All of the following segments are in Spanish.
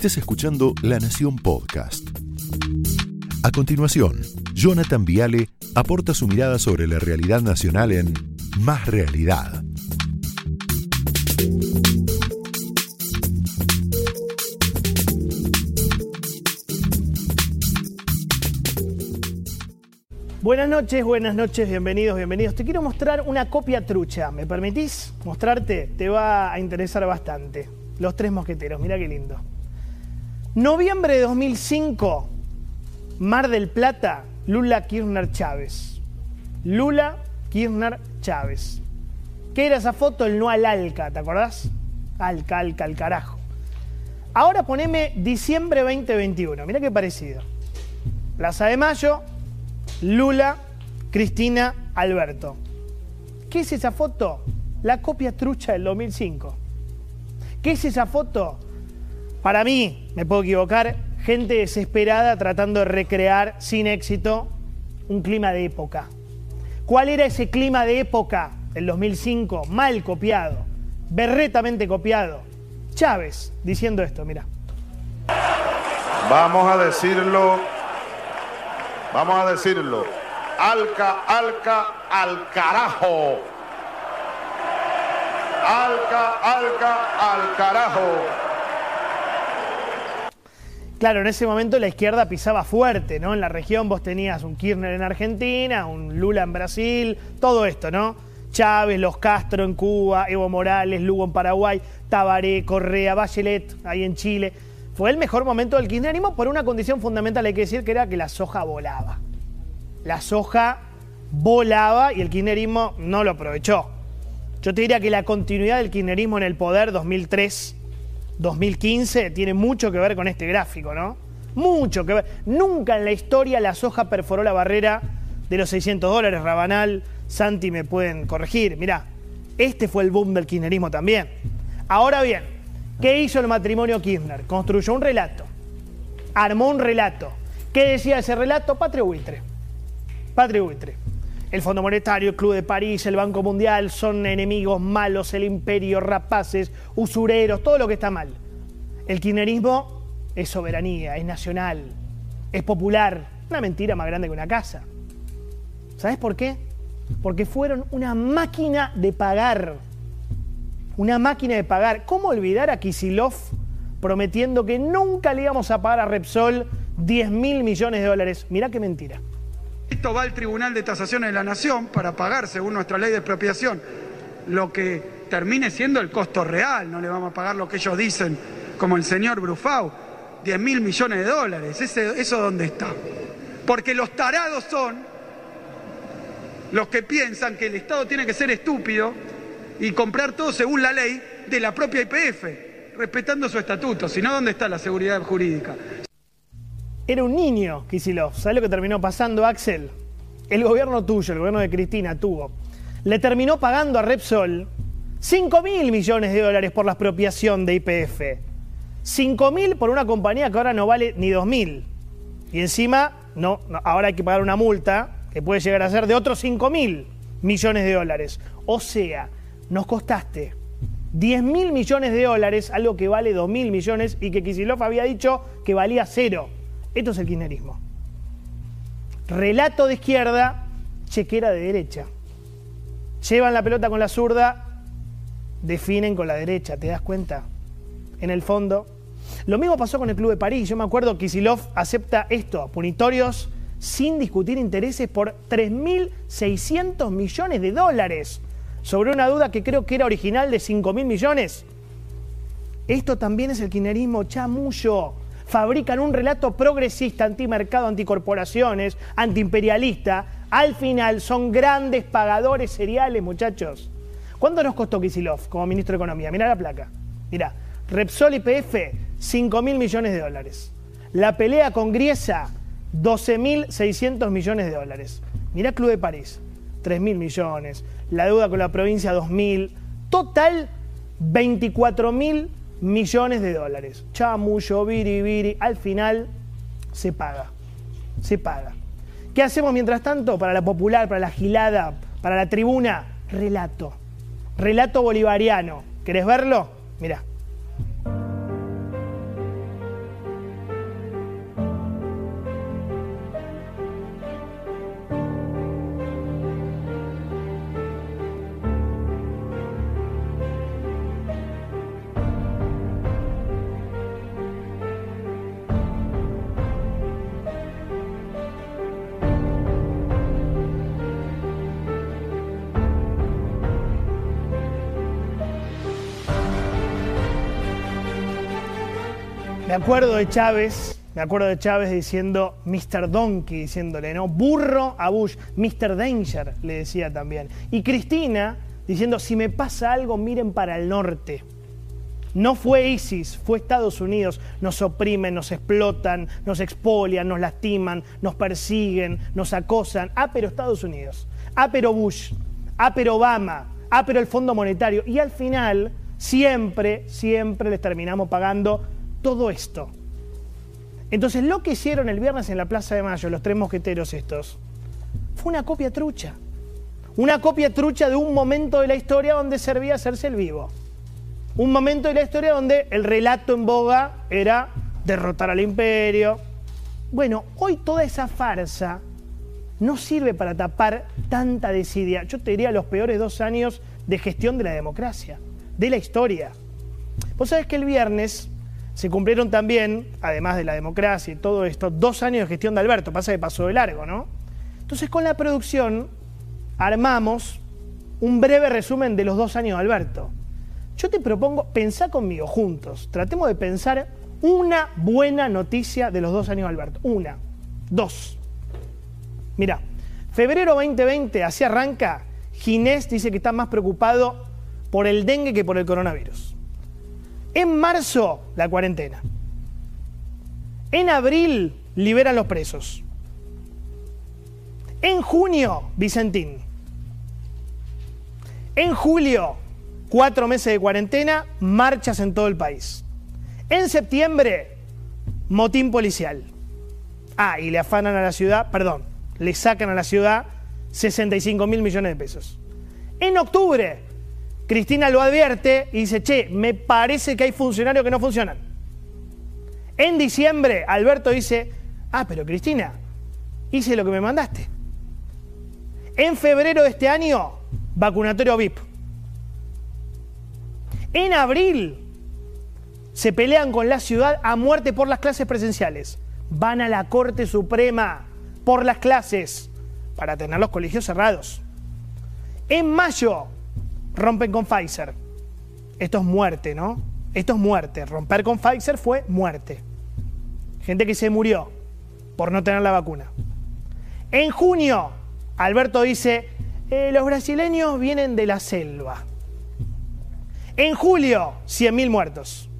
Estés escuchando La Nación Podcast. A continuación, Jonathan Viale aporta su mirada sobre la realidad nacional en Más Realidad. Buenas noches, buenas noches, bienvenidos, bienvenidos. Te quiero mostrar una copia trucha. ¿Me permitís mostrarte? Te va a interesar bastante. Los tres mosqueteros, mira qué lindo. Noviembre de 2005, Mar del Plata, Lula Kirchner Chávez. Lula Kirchner Chávez. ¿Qué era esa foto? El no al Alca, ¿te acordás? Alca, Alca, al carajo. Ahora poneme diciembre 2021, mira qué parecido. Plaza de Mayo, Lula, Cristina, Alberto. ¿Qué es esa foto? La copia trucha del 2005. ¿Qué es esa foto? Para mí, me puedo equivocar, gente desesperada tratando de recrear sin éxito un clima de época. ¿Cuál era ese clima de época del 2005? Mal copiado, berretamente copiado. Chávez diciendo esto, mira. Vamos a decirlo, vamos a decirlo. Alca, alca, al carajo. Alca, alca, al carajo. Claro, en ese momento la izquierda pisaba fuerte, ¿no? En la región vos tenías un Kirchner en Argentina, un Lula en Brasil, todo esto, ¿no? Chávez, los Castro en Cuba, Evo Morales, Lugo en Paraguay, Tabaré, Correa, Bachelet ahí en Chile. Fue el mejor momento del kirchnerismo por una condición fundamental, hay que decir, que era que la soja volaba. La soja volaba y el kirchnerismo no lo aprovechó. Yo te diría que la continuidad del kirchnerismo en el poder 2003 2015 tiene mucho que ver con este gráfico, ¿no? Mucho que ver. Nunca en la historia la soja perforó la barrera de los 600 dólares. Rabanal, Santi me pueden corregir. Mirá, este fue el boom del kirchnerismo también. Ahora bien, ¿qué hizo el matrimonio Kirchner? Construyó un relato. Armó un relato. ¿Qué decía ese relato? Patria buitre. Patria buitre. El Fondo Monetario, el Club de París, el Banco Mundial son enemigos malos, el imperio, rapaces, usureros, todo lo que está mal. El kirchnerismo es soberanía, es nacional, es popular. Una mentira más grande que una casa. ¿Sabes por qué? Porque fueron una máquina de pagar. Una máquina de pagar. ¿Cómo olvidar a Kisilov prometiendo que nunca le íbamos a pagar a Repsol 10 mil millones de dólares? Mirá qué mentira. Esto va al Tribunal de Tasaciones de la Nación para pagar, según nuestra ley de expropiación, lo que termine siendo el costo real. No le vamos a pagar lo que ellos dicen, como el señor Brufau, 10 mil millones de dólares. Ese, ¿Eso dónde está? Porque los tarados son los que piensan que el Estado tiene que ser estúpido y comprar todo según la ley de la propia IPF, respetando su estatuto. Si no, ¿dónde está la seguridad jurídica? Era un niño, Kisilov. ¿Sabes lo que terminó pasando, Axel? El gobierno tuyo, el gobierno de Cristina, tuvo. Le terminó pagando a Repsol 5 mil millones de dólares por la expropiación de IPF. 5 mil por una compañía que ahora no vale ni 2 mil. Y encima, no, ahora hay que pagar una multa que puede llegar a ser de otros 5 mil millones de dólares. O sea, nos costaste 10 mil millones de dólares, algo que vale 2 mil millones y que Kisilov había dicho que valía cero. Esto es el kirchnerismo. Relato de izquierda, chequera de derecha. Llevan la pelota con la zurda, definen con la derecha, ¿te das cuenta? En el fondo. Lo mismo pasó con el Club de París. Yo me acuerdo que Kisilov acepta esto, punitorios sin discutir intereses por 3.600 millones de dólares sobre una duda que creo que era original de 5.000 millones. Esto también es el kirchnerismo chamullo fabrican un relato progresista, antimercado, anticorporaciones, antiimperialista. Al final son grandes pagadores seriales, muchachos. ¿Cuánto nos costó Kisilov como ministro de Economía? Mira la placa. Mira, Repsol y PF, 5 mil millones de dólares. La pelea con Griesa, 12.600 millones de dólares. Mira Club de París, 3 mil millones. La deuda con la provincia, 2.000. Total, 24 mil millones de dólares. Chamullo, viri, Al final se paga. Se paga. ¿Qué hacemos mientras tanto? Para la popular, para la gilada, para la tribuna. Relato. Relato bolivariano. ¿Querés verlo? Mira. Me acuerdo de Chávez, me acuerdo de Chávez diciendo Mr. Donkey, diciéndole, ¿no? Burro a Bush, Mr. Danger, le decía también. Y Cristina diciendo, si me pasa algo, miren para el norte. No fue ISIS, fue Estados Unidos. Nos oprimen, nos explotan, nos expolian, nos lastiman, nos persiguen, nos acosan. Ah, pero Estados Unidos. Ah, pero Bush. Ah, pero Obama. Ah, pero el Fondo Monetario. Y al final, siempre, siempre les terminamos pagando todo esto. Entonces, lo que hicieron el viernes en la Plaza de Mayo, los tres mosqueteros estos, fue una copia trucha. Una copia trucha de un momento de la historia donde servía hacerse el vivo. Un momento de la historia donde el relato en boga era derrotar al imperio. Bueno, hoy toda esa farsa no sirve para tapar tanta desidia. Yo te diría los peores dos años de gestión de la democracia, de la historia. Vos sabés que el viernes se cumplieron también, además de la democracia y todo esto, dos años de gestión de Alberto. Pasa que pasó de largo, ¿no? Entonces con la producción armamos un breve resumen de los dos años de Alberto. Yo te propongo, pensá conmigo juntos, tratemos de pensar una buena noticia de los dos años de Alberto. Una, dos. Mira, febrero 2020, así arranca, Ginés dice que está más preocupado por el dengue que por el coronavirus. En marzo, la cuarentena. En abril, liberan los presos. En junio, Vicentín. En julio, cuatro meses de cuarentena, marchas en todo el país. En septiembre, motín policial. Ah, y le afanan a la ciudad, perdón, le sacan a la ciudad 65 mil millones de pesos. En octubre, Cristina lo advierte y dice, che, me parece que hay funcionarios que no funcionan. En diciembre, Alberto dice, ah, pero Cristina, hice lo que me mandaste. En febrero de este año, vacunatorio VIP. En abril se pelean con la ciudad a muerte por las clases presenciales. Van a la Corte Suprema por las clases para tener los colegios cerrados. En mayo rompen con Pfizer. Esto es muerte, ¿no? Esto es muerte. Romper con Pfizer fue muerte. Gente que se murió por no tener la vacuna. En junio, Alberto dice, eh, los brasileños vienen de la selva. En julio, 100.000 muertos.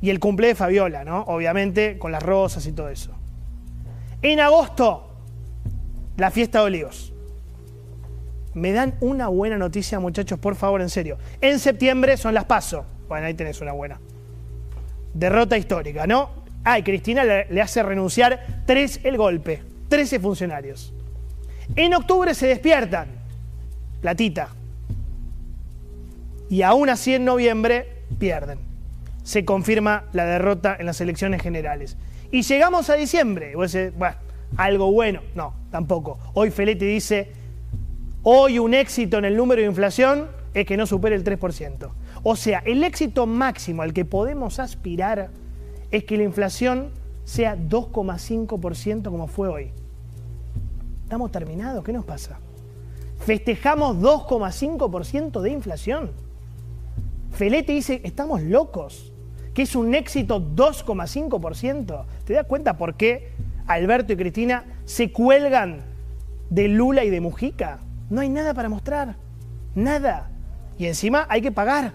Y el cumple de Fabiola, ¿no? Obviamente, con las rosas y todo eso. En agosto, la fiesta de olivos. Me dan una buena noticia, muchachos, por favor, en serio. En septiembre son las paso. Bueno, ahí tenés una buena. Derrota histórica, ¿no? Ay, Cristina le, hace renunciar tres el golpe. Trece funcionarios. En octubre se despiertan. Platita y aún así en noviembre pierden. Se confirma la derrota en las elecciones generales. Y llegamos a diciembre. Y vos decís, bueno, algo bueno. No, tampoco. Hoy Feletti dice, hoy un éxito en el número de inflación es que no supere el 3%. O sea, el éxito máximo al que podemos aspirar es que la inflación sea 2,5% como fue hoy. ¿Estamos terminados? ¿Qué nos pasa? Festejamos 2,5% de inflación. Felete dice, estamos locos, que es un éxito 2,5%. ¿Te das cuenta por qué Alberto y Cristina se cuelgan de Lula y de Mujica? No hay nada para mostrar, nada. Y encima hay que pagar.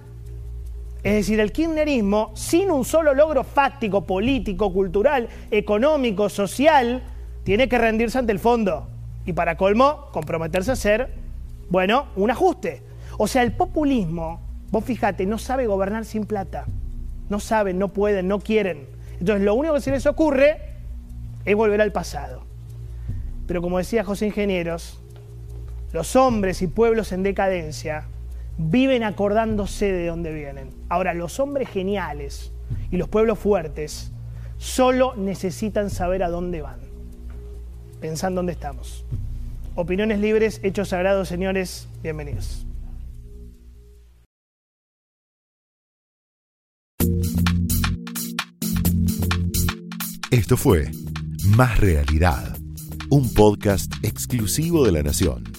Es decir, el kirchnerismo, sin un solo logro fáctico, político, cultural, económico, social, tiene que rendirse ante el fondo. Y para colmo, comprometerse a hacer, bueno, un ajuste. O sea, el populismo Vos fíjate, no sabe gobernar sin plata. No saben, no pueden, no quieren. Entonces lo único que se les ocurre es volver al pasado. Pero como decía José Ingenieros, los hombres y pueblos en decadencia viven acordándose de dónde vienen. Ahora, los hombres geniales y los pueblos fuertes solo necesitan saber a dónde van. Pensando dónde estamos. Opiniones libres, hechos sagrados, señores, bienvenidos. Esto fue Más Realidad, un podcast exclusivo de La Nación.